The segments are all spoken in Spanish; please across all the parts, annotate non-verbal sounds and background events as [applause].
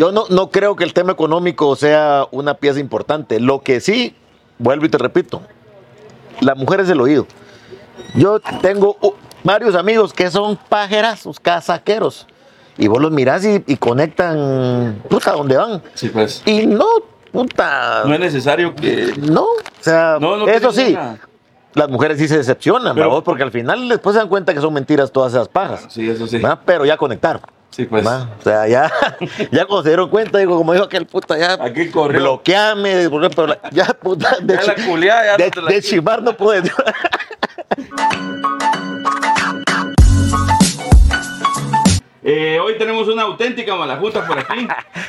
Yo no, no creo que el tema económico sea una pieza importante. Lo que sí, vuelvo y te repito, la mujer es el oído. Yo tengo varios amigos que son pajerazos, casaqueros. Y vos los mirás y, y conectan, puta, donde van. Sí, pues. Y no, puta. No es necesario que. No, o sea, No, no eso sí, nada. las mujeres sí se decepcionan, porque al final después se dan cuenta que son mentiras todas esas pajas. Sí, eso sí. ¿verdad? Pero ya conectar. Sí, pues. ¿verdad? O sea, ya, [laughs] ya cuando se dieron cuenta, digo, como dijo aquel puta, ya Aquí corrió. bloqueame, la- ya puta, de, [laughs] Ya la culiá, ya no de, la de chimar no puedes. [laughs] Eh, hoy tenemos una auténtica malajuta por aquí.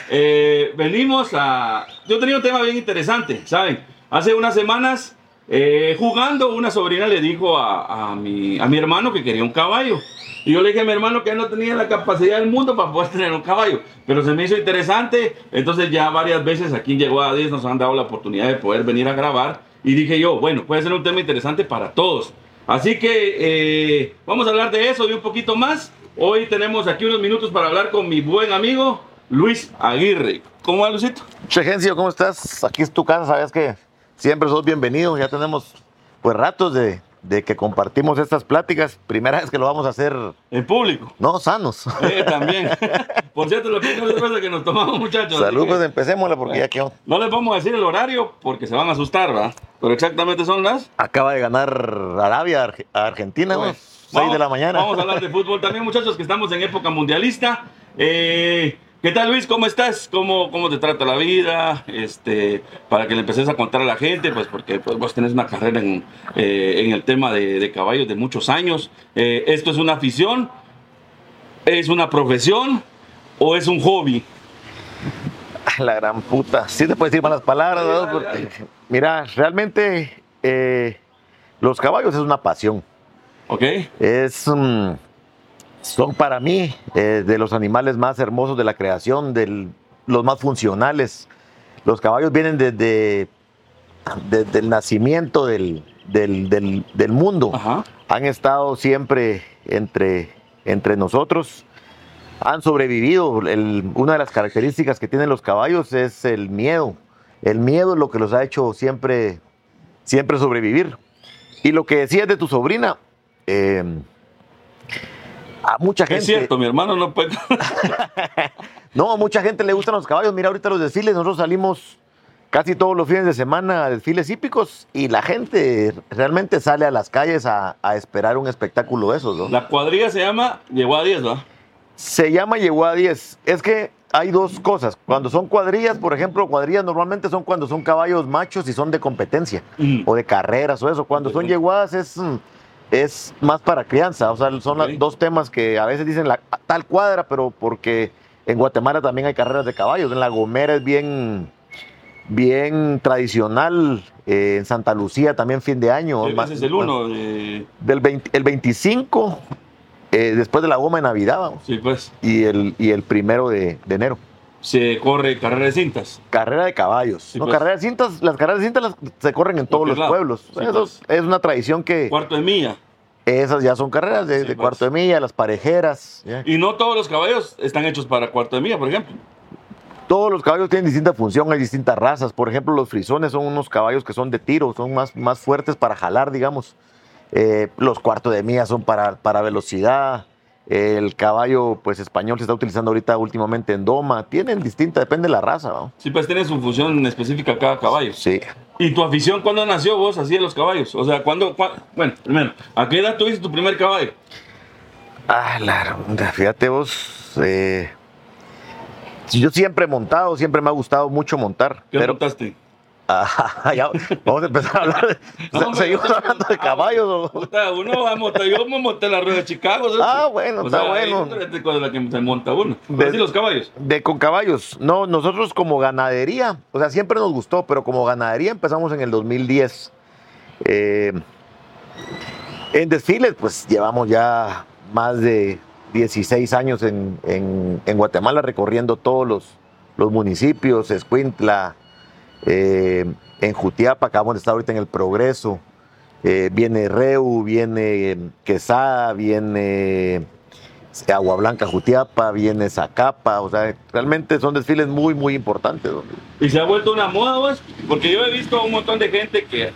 Eh, venimos a. Yo tenía un tema bien interesante, ¿saben? Hace unas semanas, eh, jugando, una sobrina le dijo a, a mi, a mi hermano que quería un caballo. Y yo le dije a mi hermano que él no tenía la capacidad del mundo para poder tener un caballo. Pero se me hizo interesante. Entonces, ya varias veces aquí en Llegó a 10 nos han dado la oportunidad de poder venir a grabar. Y dije yo, bueno, puede ser un tema interesante para todos. Así que eh, vamos a hablar de eso y un poquito más. Hoy tenemos aquí unos minutos para hablar con mi buen amigo Luis Aguirre. ¿Cómo va, Luisito? Chegencio, ¿cómo estás? Aquí es tu casa, sabes que siempre sos bienvenido. Ya tenemos pues ratos de, de que compartimos estas pláticas. Primera vez que lo vamos a hacer, En público. no, sanos. Eh, también. [laughs] Por cierto, lo que no cerveza que nos tomamos, muchachos. Salud, pues empecémosla porque ya quedó. No les vamos a decir el horario porque se van a asustar, ¿verdad? Pero exactamente son las. Acaba de ganar Arabia a Arge- a Argentina, ¿no? 6 de la mañana. Vamos a hablar de fútbol también, muchachos, que estamos en época mundialista. Eh, ¿Qué tal, Luis? ¿Cómo estás? ¿Cómo, ¿Cómo te trata la vida? Este, para que le empeces a contar a la gente, pues porque pues, vos tenés una carrera en, eh, en el tema de, de caballos de muchos años. Eh, ¿Esto es una afición? ¿Es una profesión? ¿O es un hobby? La gran puta. Sí te puedes decir malas palabras, ¿no? Porque, Mira, realmente eh, los caballos es una pasión. ¿Ok? Es, mm, son para mí eh, de los animales más hermosos de la creación, del- los más funcionales. Los caballos vienen desde, desde el nacimiento del, del- del- del mundo. Ajá. Han estado siempre entre, entre nosotros. Han sobrevivido. El- una de las características que tienen los caballos es el miedo. El miedo es lo que los ha hecho siempre, siempre sobrevivir. Y lo que decías de tu sobrina, eh, a mucha gente. Es cierto, mi hermano no puede. [laughs] No, a mucha gente le gustan los caballos. Mira ahorita los desfiles, nosotros salimos casi todos los fines de semana a desfiles hípicos y la gente realmente sale a las calles a, a esperar un espectáculo de esos, ¿no? La cuadrilla se llama Llegó a 10, ¿va? Se llama llegó a 10. Es que hay dos cosas. Cuando son cuadrillas, por ejemplo, cuadrillas normalmente son cuando son caballos machos y son de competencia Mm. o de carreras o eso. Cuando son yeguadas es, mm, es más para crianza. O sea, son los dos temas que a veces dicen la tal cuadra, pero porque en Guatemala también hay carreras de caballos. En La Gomera es bien, bien tradicional. eh, en Santa Lucía también fin de año. Más- es el 1. eh, Del 20 el 25, eh, después de la goma de Navidad, vamos sí, pues. y el, y el primero de, de enero. Se corre carrera de cintas. Carrera de caballos. Sí, no, pues. carrera de cintas, las carreras de cintas las- se corren en todos los lado. pueblos. Sí, Eso pues. es una tradición que Cuarto de milla. esas ya son carreras de, Sí, de pues. cuarto de milla, las parejeras. Y no todos los caballos están hechos para cuarto de milla, por ejemplo. Todos los caballos tienen distinta función, hay distintas razas. Por ejemplo, los frisones son unos caballos que son de tiro, son más, más fuertes para jalar, digamos. Eh, los cuarto de milla son para, para velocidad. El caballo pues español se está utilizando ahorita últimamente en doma. Tienen distinta, depende de la raza. ¿no? Sí, pues tiene su función específica cada caballo. Sí. ¿Y tu afición cuándo nació vos así de los caballos? O sea, ¿cuándo? cua- Bueno, primero, ¿a qué edad tuviste tu primer caballo? Ah, la fíjate vos. eh, yo siempre he montado, siempre me ha gustado mucho montar. ¿Qué pero montaste? Ah, [laughs] ya, vamos a empezar a hablar. De, No, ¿Seguimos hablando de caballos? o- uno va a montar, yo me monté en la rueda de Chicago. ¿sabes? Ah, bueno, O está sea, bueno. las que se monta uno. De- los caballos. De con caballos. No, nosotros como ganadería, o sea, siempre nos gustó, pero como ganadería empezamos en el 2010. Eh, en desfiles, pues llevamos ya más de 16 años en, en- en Guatemala recorriendo todos los, los municipios, Escuintla, eh, en Jutiapa, acabamos de estar ahorita en el Progreso, eh, viene Reu, viene Quesada, viene Agua Blanca, Jutiapa, viene Zacapa, o sea, realmente son desfiles muy, muy importantes. Y se ha vuelto una moda, pues, porque yo he visto a un montón de gente que,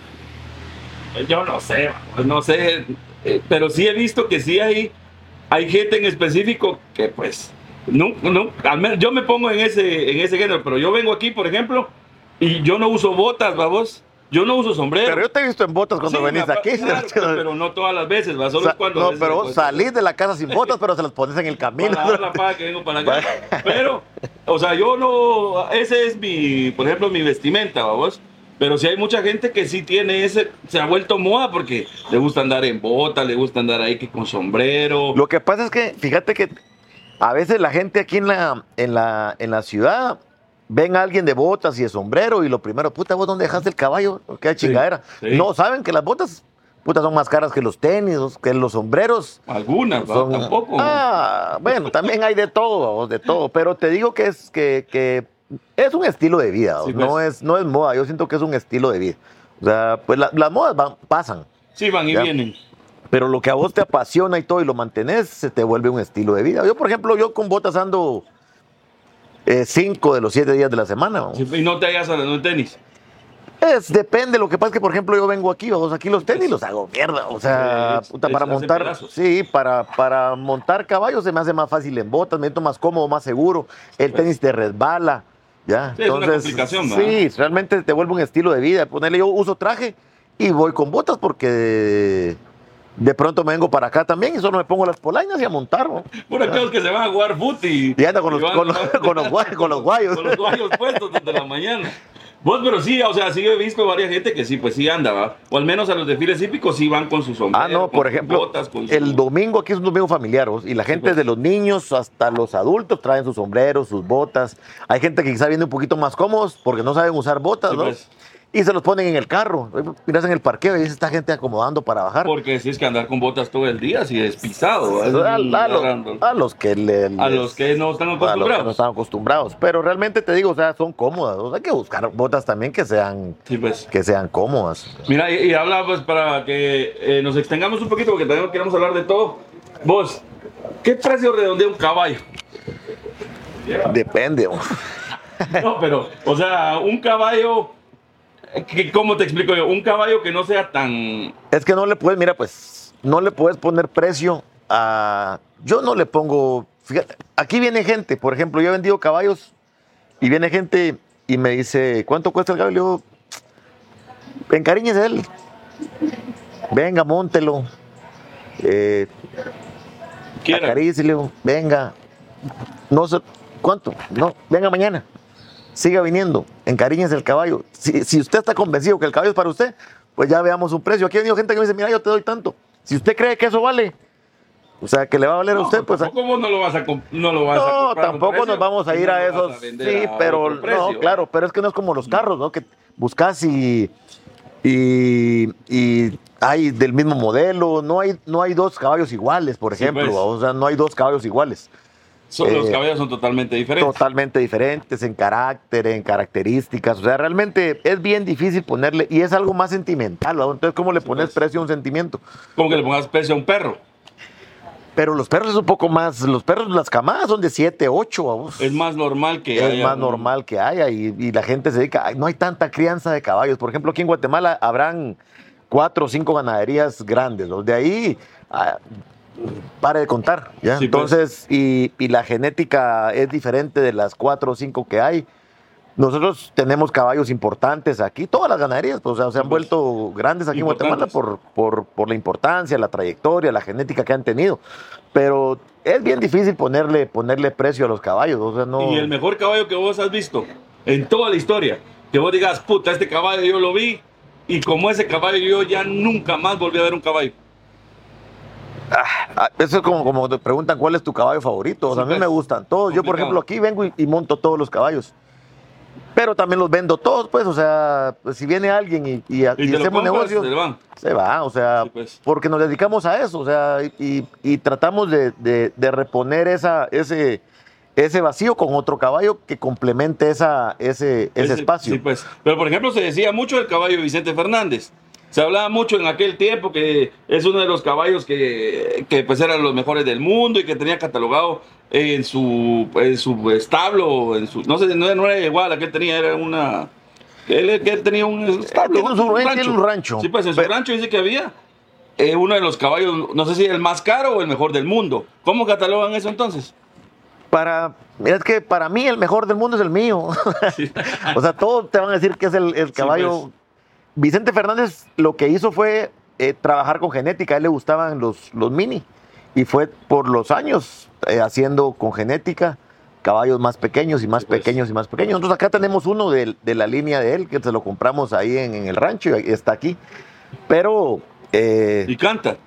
yo no sé, pues, no sé, eh, pero sí he visto que sí hay, hay gente en específico que pues, no, no, al menos yo me pongo en ese, en ese género, pero yo vengo aquí, por ejemplo, y yo no uso botas, vamos. Yo no uso sombrero. Pero yo te he visto en botas cuando Sí, venís aquí. claro, pero no todas las veces, ¿va? Solo sea, cuando no, pero vos salís de la casa sin botas, [laughs] pero se las pones en el camino. para dar la paga que vengo para acá. [laughs] Pero, o sea, yo no, ese es mi, por ejemplo, mi vestimenta, vamos. Pero sí hay mucha gente que sí tiene ese, se ha vuelto moda porque le gusta andar en bota, le gusta andar ahí que con sombrero. Lo que pasa es que, fíjate que a veces la gente aquí en la, en la, en la ciudad ven a alguien de botas y de sombrero y lo primero, puta, ¿vos dónde dejaste el caballo? ¿Qué chingadera? sí. No, saben que las botas, puta, son más caras que los tenis, que los sombreros. Algunas. Son- tampoco. Ah, bueno, también hay de todo, de todo. Pero te digo que es que, que es un estilo de vida, Sí, no, pues. es, no es moda. Yo siento que es un estilo de vida. O sea, pues la- las modas van- pasan, Sí, van y Ya. vienen. pero lo que a vos te apasiona y todo y lo mantenés, se te vuelve un estilo de vida. Yo, por ejemplo, yo con botas ando eh, cinco de los siete días de la semana. Y no te hallas a en tenis. Es, depende, lo que pasa es que, por ejemplo, yo vengo aquí, vamos, aquí los tenis los hago mierda. O sea, puta, para montar, sí, para, para montar caballos se me hace más fácil en botas, me siento más cómodo, más seguro. El tenis te resbala, ya. Sí, es una complicación, ¿verdad? sí, realmente te vuelve un estilo de vida. Ponerle, yo uso traje y voy con botas porque de pronto me vengo para acá también y solo me pongo las polainas y a montar, ¿no? Por aquellos que se van a jugar fut y. Anda con los- y van- con los- con los guay- con los guayos. Con los guayos puestos desde la mañana. Vos, pero sí, o sea, sí he visto varias gente que sí, pues sí anda, ¿va? O al menos a los desfiles hípicos sí van con sus sombrero. Ah, no, por ejemplo, botas, con su- el domingo aquí es un domingo familiar ¿vos? y la gente pues. de los niños hasta los adultos traen sus sombreros, sus botas. Hay gente que quizá viene un poquito más cómodos porque no saben usar botas, Sí, ¿no? pues. Y se los ponen en el carro. Miras en el parqueo y dice esta gente acomodando para bajar. Porque si es que andar con botas todo el día, si es pisado. Es a, los, agarrando. a los que le- A los que no están a los que no acostumbrados. están acostumbrados. Pero realmente te digo, o sea, son cómodas. O sea, hay que buscar botas también que sean, Sí, pues. que sean cómodas. Mira, y, y habla pues para que eh, nos extengamos un poquito, porque también queremos hablar de todo. Vos, ¿qué precio redondea un caballo? Depende. ¿no? [laughs] No, pero, o sea, un caballo, ¿cómo te explico yo? Un caballo que no sea tan... Es que no le puedes, mira, pues, no le puedes poner precio a. Yo no le pongo. Fíjate, aquí viene gente, por ejemplo, yo he vendido caballos y viene gente y me dice, ¿cuánto cuesta el caballo? Encariñese él. Venga, móntelo. Eh, Quiera. acarícielo, venga. No sé, ¿cuánto? No, venga mañana. Siga viniendo, encariñese el caballo. Si, si usted está convencido que el caballo es para usted, pues ya veamos un precio. Aquí ha venido gente que me dice, mira, yo te doy tanto. Si usted cree que eso vale, o sea, que le va a valer a No, usted, pues... vos no lo vas a, no lo vas a No, a tampoco nos vamos a ir a esos. sí, a pero no, claro, pero es que no es como los carros, ¿no? Que buscas y, y, y hay del mismo modelo, no hay, no hay dos caballos iguales, por Sí, ejemplo, pues. o sea, no hay dos caballos iguales. Son- los eh, caballos son totalmente diferentes. Totalmente diferentes en carácter, en características, o sea, realmente es bien difícil ponerle, y es algo más sentimental, ¿no? Entonces, ¿cómo le pones pues. precio a un sentimiento? Como que le pongas precio a un perro. Pero los perros es un poco más, los perros, las camadas son de 7, 8, vamos. Es más normal que es haya más un- normal que haya y, y la gente se dedica. No hay tanta crianza de caballos. Por ejemplo, aquí en Guatemala habrán cuatro o cinco ganaderías grandes. Los de ahí, ah, pare de contar. ¿ya? Sí, pues. Entonces, y, y la genética es diferente de las cuatro o cinco que hay. Nosotros tenemos caballos importantes aquí, todas las ganaderías, pues, o sea, se han vuelto grandes aquí en Guatemala por, por, por la importancia, la trayectoria, la genética que han tenido. Pero es bien difícil ponerle, ponerle precio a los caballos. O sea, no... Y el mejor caballo que vos has visto en toda la historia, que vos digas, puta, este caballo yo lo vi y como ese caballo yo ya nunca más volví a ver un caballo. Ah, Eso es como, como te preguntan cuál es tu caballo favorito. O sea, Sí, a mí pues, me gustan todos. Yo, por ejemplo, aquí vengo y, y monto todos los caballos. Pero también los vendo todos, pues. O sea, pues, si viene alguien y, y, Y, y te lo hacemos negocios, se va. O sea, Sí, pues. porque nos dedicamos a eso. O sea, y, tratamos de, de- de reponer esa, ese, ese vacío con otro caballo que complemente esa, ese, ese, espacio. Sí, pues. Pero por ejemplo, se decía mucho del caballo de Vicente Fernández. Se hablaba mucho en aquel tiempo que es uno de los caballos que, que pues eran los mejores del mundo y que tenía catalogado en su, en su establo, en su, no sé, no, no era igual a que él tenía, era una... Él, que él tenía un establo, tiene un- él tiene un rancho. Sí, pues en su Pero- rancho dice que había eh, uno de los caballos, no sé si el más caro o el mejor del mundo. ¿Cómo catalogan eso entonces? Para, mira, es que para mí el mejor del mundo es el mío. [laughs] o sea, todos te van a decir que es el, el caballo. pues. Vicente Fernández lo que hizo fue eh, trabajar con genética. A él le gustaban los, los mini. Y fue por los años eh, haciendo con genética caballos más pequeños y más pues. pequeños y más pequeños. Entonces acá tenemos uno de, de la línea de él, que se lo compramos ahí en, en el rancho y está aquí. Pero, eh, Y canta.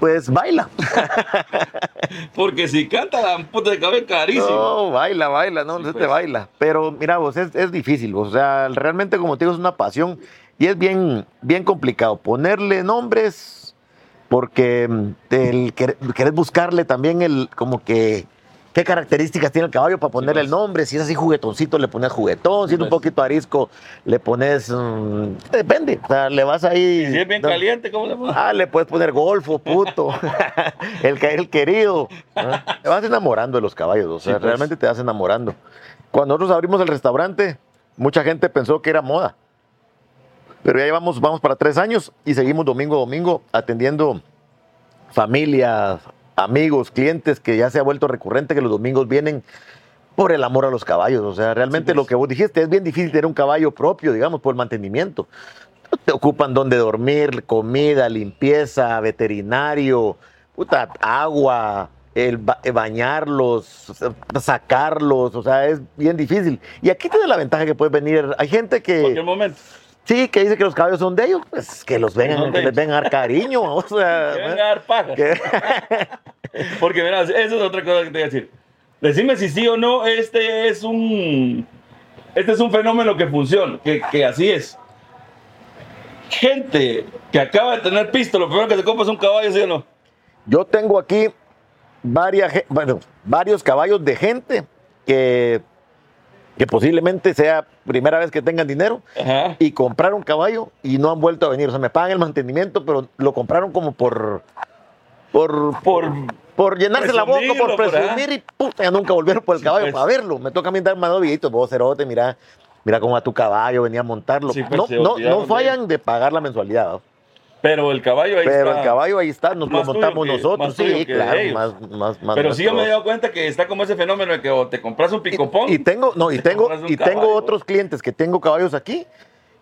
Pues baila. [laughs] Porque si canta, la puta de cabello carísimo. No, baila, baila, no, Sí, no te pues. baila. Pero mira vos, es, es difícil, o sea, realmente como te digo, es una pasión y es bien, bien complicado ponerle nombres porque mm, el, quer- querés buscarle también el, como que, qué características tiene el caballo para ponerle el pues. nombre. Si es así juguetoncito, le pones juguetón, si es un pues. poquito arisco, le pones, mm, depende, o sea, le vas ahí. Y si es bien no- caliente, ¿cómo le llama? Ah, le puedes poner golfo, puto. [laughs] [laughs] el, que- el querido. Te vas enamorando de los caballos, o sea, Sí, pues. realmente te vas enamorando. Cuando nosotros abrimos el restaurante, mucha gente pensó que era moda. Pero ya llevamos, vamos para tres años y seguimos domingo a domingo atendiendo familias, amigos, clientes, que ya se ha vuelto recurrente que los domingos vienen por el amor a los caballos. O sea, realmente Sí, pues. lo que vos dijiste es bien difícil tener un caballo propio, digamos, por el mantenimiento. Te ocupan donde dormir, comida, limpieza, veterinario, puta, agua, el ba- eh, bañarlos, sacarlos, o sea, es bien difícil. Y aquí tiene la ventaja que puedes venir. Hay gente En cualquier que momento. Sí, que dice que los caballos son de ellos, pues que los vengan, que les vengan a dar cariño, o sea, [laughs] Que venga a dar paja. que- [laughs] Porque verás, eso es otra cosa que te voy a decir. Decime si sí o no, este es un. Este es un fenómeno que funciona, que, que así es. Gente que acaba de tener pisto, lo primero que se compra es un caballo, ¿sí o no? Yo tengo aquí varias, bueno, varios caballos de gente que, que posiblemente sea primera vez que tengan dinero Ajá. y compraron caballo y no han vuelto a venir. O sea, me pagan el mantenimiento, pero lo compraron como por. Por, Por. por llenarse la boca, por presumir y puta, ya nunca volvieron por el Sí, caballo pues. para verlo. Me toca a mí dar más videitos. Vos, cerote, mira, mira cómo va tu caballo, venía a montarlo. Sí, pues, no, no, no fallan de pagar la mensualidad. ¿no? Pero el caballo ahí Pero está. el caballo ahí está, nos lo montamos que- nosotros. Sí, claro, más, más, más Pero sí yo me he dado cuenta que está como ese fenómeno de que o te compras un picopón. Y, y tengo, no, y te tengo, y tengo otros clientes que tengo caballos aquí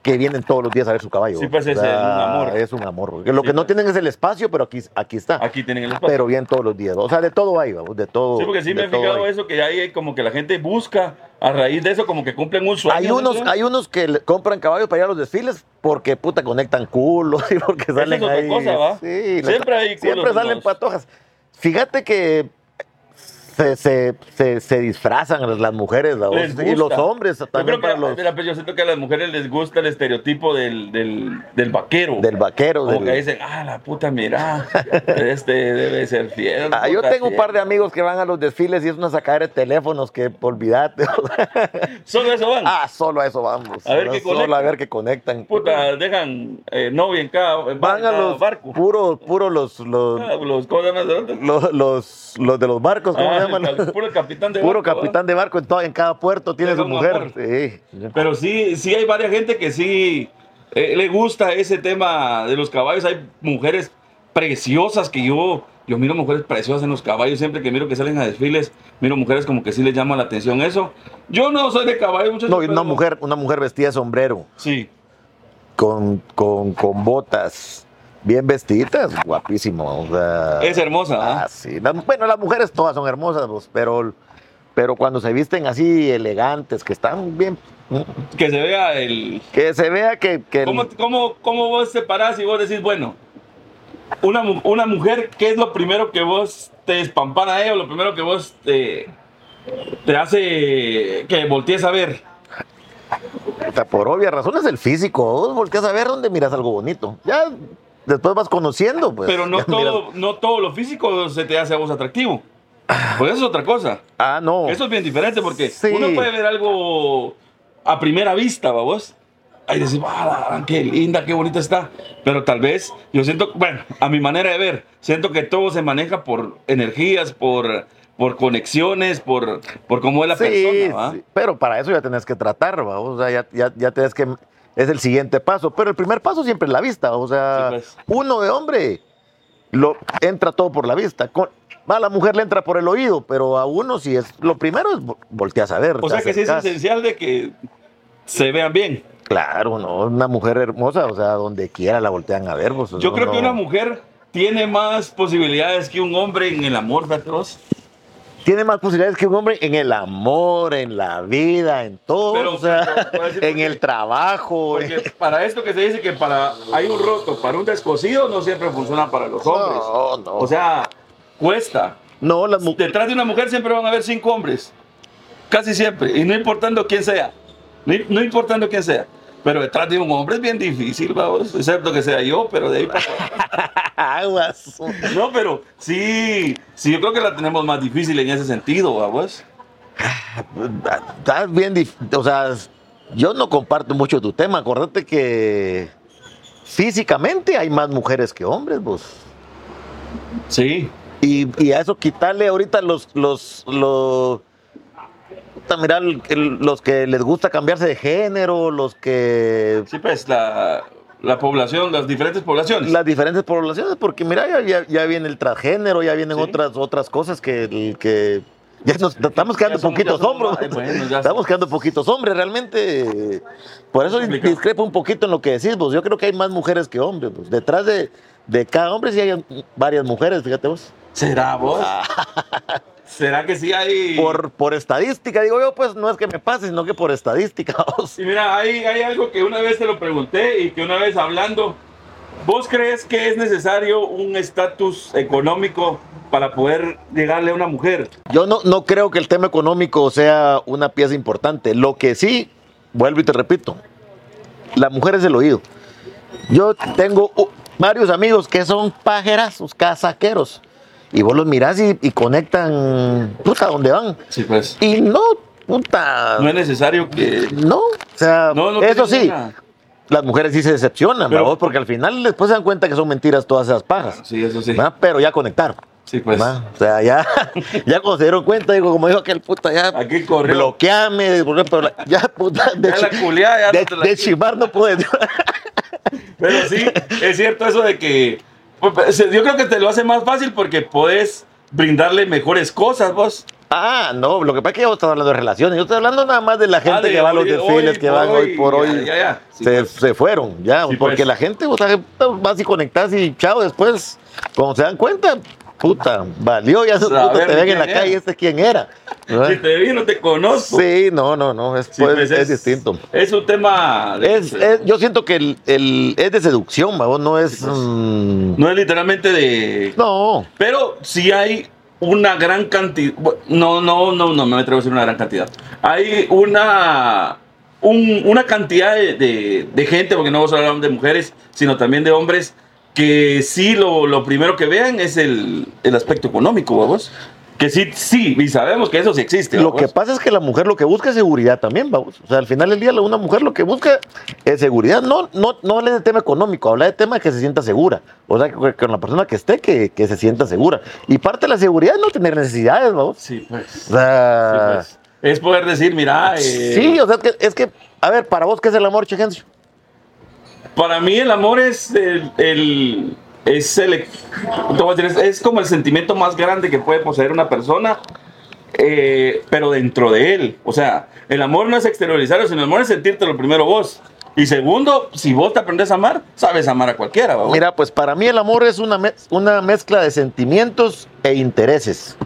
que vienen todos los días a ver su caballo. Sí, pues, es un amor. Es un amor. Lo Sí, que no pues. tienen es el espacio, pero aquí, aquí está. Aquí tienen el espacio. pero bien todos los días. O sea, de todo hay, vamos, de todo. Sí, porque sí me he fijado hay. eso, que hay como que la gente busca a raíz de eso, como que cumplen un sueño. Hay ¿no? unos, hay unos que compran caballos para ir a los desfiles porque puta conectan culos [laughs] y porque salen es otra ahí. cosa, ¿va? Sí, Siempre hay culos siempre salen patojas. Fíjate que se, se, se, se disfrazan las mujeres y los hombres Yo también para que, los mira, pues yo siento que a las mujeres les gusta el estereotipo del, del, del vaquero. del vaquero. Como del- que dicen, ah, la puta, mira, [laughs] este debe ser fiel. Ah, yo tengo un fiel". par de amigos que van a los desfiles y es una sacadera de teléfonos que olvídate. Solo eso van. ah, solo a eso vamos. A ver qué Solo a conectan. ver qué conectan. Puta, dejan eh, novia en cada, en Van a cada los barco. puros, puros los, los, Ah, los, los, los, los de los barcos, ¿cómo Puro capitán de Puro barco, capitán de barco en, todo- en cada puerto tiene su mujer. Sí. Pero sí, sí hay varias gente que sí eh, le gusta ese tema de los caballos. Hay mujeres preciosas que yo, yo miro mujeres preciosas en los caballos. Siempre que miro que salen a desfiles, miro mujeres como que sí les llama la atención eso. Yo no soy de caballo, muchachos. No, una mujer, una mujer vestida de sombrero, Sí. con, con, con botas, bien vestiditas, guapísimo. o sea, Es hermosa, ¿ah? Ah, sí. Las- bueno, las mujeres todas son hermosas, pues, pero, pero cuando se visten así elegantes, que están bien, Que se vea el. que se vea que, que el- ¿Cómo, cómo, cómo vos separás y vos decís, bueno, una, una mujer, ¿qué es lo primero que vos te espampana a ella o lo primero que vos te, te hace que voltees a ver? Por obvias razones el físico, vos volteas a ver dónde miras algo bonito. Ya después vas conociendo, pues. Pero no [laughs] ya todo, no todo lo físico se te hace a vos atractivo. Pues eso es otra cosa. Ah, no. Eso es bien diferente porque Sí. uno puede ver algo a primera vista, ¿va vos? ahí decís, ah, qué linda, qué bonita está. Pero tal vez, yo siento, bueno, a mi manera de ver, siento que todo se maneja por energías, por, por conexiones, por, por cómo es la Sí, persona. ¿va? sí, pero para eso ya tenés que tratar, ¿va? o sea, ya, ya, ya tenés que, es el siguiente paso, pero el primer paso siempre es la vista, o sea, Sí, pues. uno de hombre lo entra todo por la vista, con, a la mujer le entra por el oído, pero a uno si es, lo primero es vo- volteas a ver. O sea que sí es esencial de que se vean bien. Claro, no, una mujer hermosa, o sea, donde quiera la voltean a ver. pues, Yo no, creo que una mujer tiene más posibilidades que un hombre en el amor, Beatriz. Tiene más posibilidades que un hombre en el amor, en la vida, en todo, Pero, o sea, pero, en el trabajo. Porque para esto que se dice que para hay un roto, para un descosido, no siempre funciona para los hombres. No, no. O sea, cuesta. No, las. Detrás de una mujer siempre van a haber cinco hombres. Casi siempre. Y no importando quién sea. No, no importando quién sea. Pero detrás de un hombre es bien difícil, vamos. Excepto que sea yo, pero de ahí para [laughs] Aguas. No, pero sí, sí, yo creo que la tenemos más difícil en ese sentido, vamos. Está bien dif- O sea, yo no comparto mucho tu tema. Acordate que físicamente hay más mujeres que hombres, vos. Sí. Y, y a eso quitarle ahorita los. los, los puta, mira, el- el- los que les gusta cambiarse de género, los que. Sí, pues la, la población, las diferentes poblaciones. Las diferentes poblaciones, porque mira, ya, ya, ya viene el transgénero, ya vienen Sí. otras, otras cosas que, que ya nos [laughs] estamos quedando somos- poquitos somos hombres. más- bueno, ya estamos quedando poquitos hombres, realmente. Por eso discrepo un poquito en lo que decís vos. Yo creo que hay más mujeres que hombres. vos. Detrás de, de cada hombre sí hay varias mujeres, fíjate vos. ¿Será vos? [laughs] ¿Será que sí hay? Por, por estadística, digo yo, pues no es que me pase, sino que por estadística. [laughs] Sí, mira, hay, hay algo que una vez te lo pregunté y que una vez hablando, ¿vos crees que es necesario un estatus económico para poder llegarle a una mujer? Yo no, no creo que el tema económico sea una pieza importante. Lo que sí, vuelvo y te repito, la mujer es el oído. Yo tengo varios amigos que son pajerazos, casaqueros. Y vos los mirás y, y conectan, puta, donde van. Sí, pues. Y no, puta, No es necesario que... no. O sea, No, no eso sí, las mujeres sí se decepcionan, Pero- ¿verdad? porque al final después se dan cuenta que son mentiras todas esas pajas. Sí, eso sí. ¿verdad? Pero ya conectaron. Sí, pues. ¿verdad? O sea, ya, [laughs] ya cuando se dieron cuenta, digo, como dijo aquel puta, ya Aquí corrió. bloqueame, ya, puta, de, Ya la culiá, ya de, no te la de chimar no puedes. Pero sí, es cierto eso de que yo creo que te lo hace más fácil porque puedes brindarle mejores cosas, vos. ah, no, lo que pasa es que yo estaba hablando de relaciones, yo estoy hablando nada más de la gente Ah, de que va a los desfiles, hoy que van hoy por hoy. ya, ya. Sí, se, pues. se fueron, ya, Sí, porque pues. la gente, o sea, vas y conectas y chao, después, cuando se dan cuenta, puta, valió, ya puta, te ven en la era. calle, este quién era. [laughs] Si te vi, no te conozco. Sí, no, no, no, es, Sí, pues, pues, es distinto. Es un tema. de- Es, es- yo siento que el, el- es de seducción, ¿va? no es... mm, No es literalmente de. no, Pero sí hay una gran cantidad. No, no, no, no me atrevo a decir una gran cantidad. Hay una. un- una cantidad de, de- de gente, porque no solo hablamos de mujeres, sino también de hombres, que sí lo, lo primero que vean es el, el aspecto económico, vamos. Que sí, sí, y sabemos que eso sí existe. lo que pasa es que la mujer lo que busca es seguridad también, vamos. O sea, al final del día una mujer lo que busca es seguridad. No, no, no habla de tema económico, habla de tema de que se sienta segura. O sea, que con la persona que esté, que, que se sienta segura. Y parte de la seguridad es no tener necesidades, vamos. Sí, pues. O sea, Sí, pues. Es poder decir, mira, eh, sí, o sea, es que, es que, a ver, para vos, ¿qué es el amor, Chegencio? Para mí el amor es el, el- es el es, como el sentimiento más grande que puede poseer una persona, eh, pero dentro de él. O sea, el amor no es exteriorizarlo, sino el amor es lo primero vos. Y segundo, si vos te aprendes a amar, sabes amar a cualquiera. Mira, pues para mí el amor es una, mez- una mezcla de sentimientos e intereses.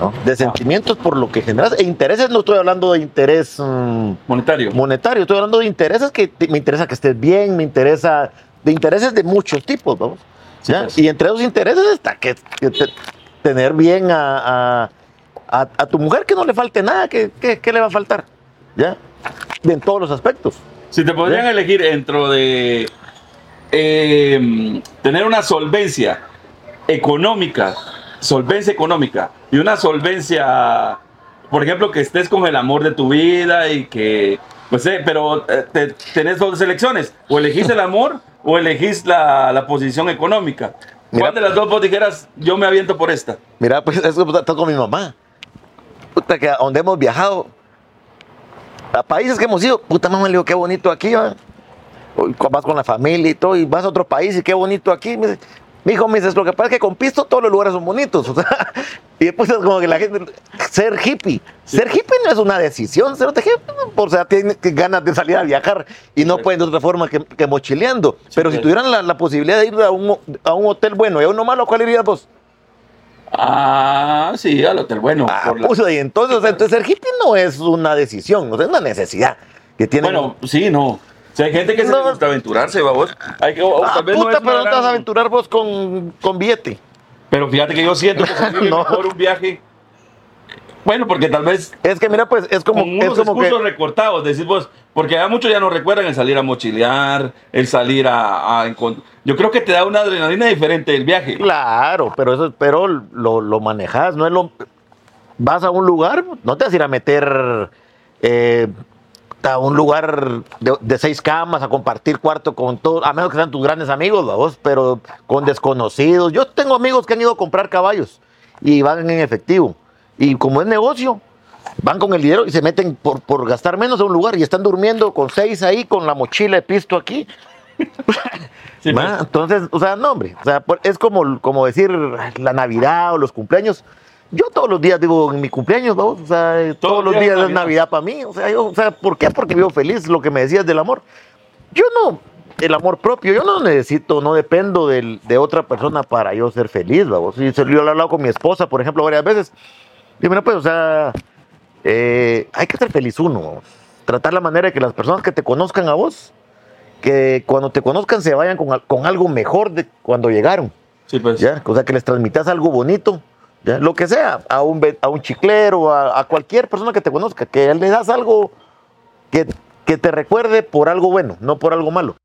¿No? De sentimientos por lo que generas. E intereses no estoy hablando de interés mm, monetario. monetario, estoy hablando de intereses que te- me interesa que estés bien, me interesa, de intereses de muchos tipos, vamos. Sí, ¿ya? pues. Y entre esos intereses está que, que te- tener bien a, a- a- a tu mujer que no le falte nada, que, que- que le va a faltar, ¿ya? En todos los aspectos. Si te podrían elegir dentro de eh, tener una solvencia económica, solvencia económica y una solvencia, por ejemplo, que estés con el amor de tu vida y que, Pues sí, pero eh, te- tenés dos elecciones. O elegís el amor [laughs] o elegís la, la posición económica. Mira, ¿Cuál de las dos vos dijeras, yo me aviento por esta? Mira, pues eso está con mi mamá. Puta, que a donde hemos viajado, a países que hemos ido, puta mamá, le digo, qué bonito aquí, ¿va? Uy, Vas con la familia y todo, y vas a otro país y qué bonito aquí. Me dice, mi hijo me dice, lo que pasa es que con pisto todos los lugares son bonitos. [laughs] O sea, y después es como que la gente, ser hippie. Ser hippie no es una decisión, ser hippie, o sea, tienen ganas de salir a viajar y no Sí. pueden de otra forma que, que mochileando. Pero si pues. tuvieran la, la posibilidad de ir a un, a un hotel bueno y a uno malo, ¿cuál irías vos? Ah, sí, al hotel bueno. Ah, por la- puso, y entonces, entonces ser hippie no es una decisión, o sea, es una necesidad que tiene. Bueno, sí, no. Sea, hay gente que se le gusta aventurarse, babos. Hay que, o ah, tal vez puta, no pero no te vas a aventurar vos con, con billete. Pero fíjate que yo siento que [laughs] se No. mejor un viaje. Bueno, porque tal vez Es que mira, pues es como, con es unos como que. recortados, decís vos, porque a muchos ya no recuerdan el salir a mochilear, el salir a, a Yo creo que te da una adrenalina diferente el viaje. Claro, pero eso, pero lo, lo manejas, no es lo. Vas a un lugar, no te vas a ir a meter eh, a un lugar de, de seis camas a compartir cuarto con todos, a menos que sean tus grandes amigos, ¿va vos, pero con desconocidos. Yo tengo amigos que han ido a comprar caballos y van en efectivo. Y como es negocio, van con el dinero y se meten por, por gastar menos a un lugar y están durmiendo con seis ahí, con la mochila de pisto aquí. Sí, pues. Entonces, o sea, no, hombre. O sea, es como, como decir la Navidad o los cumpleaños. Yo todos los días digo en mi cumpleaños, ¿no? O sea, eh, todos, los días es Navidad, para mí. O sea, yo, o sea, ¿por qué? Porque vivo feliz, lo que me decías del amor. Yo no, el amor propio, yo no necesito, no dependo del- de otra persona para yo ser feliz, vamos. Y yo lo he hablado con mi esposa, por ejemplo, varias veces. Y mira, pues, o sea, eh, hay que ser feliz uno. vamos. Tratar la manera de que las personas que te conozcan a vos, que cuando te conozcan se vayan con, con algo mejor de cuando llegaron. Sí, pues. ¿ya? O sea, que les transmitas algo bonito, ¿ya? lo que sea, a un, a un chiclero, a, a cualquier persona que te conozca, que le das algo que, que te recuerde por algo bueno, no por algo malo.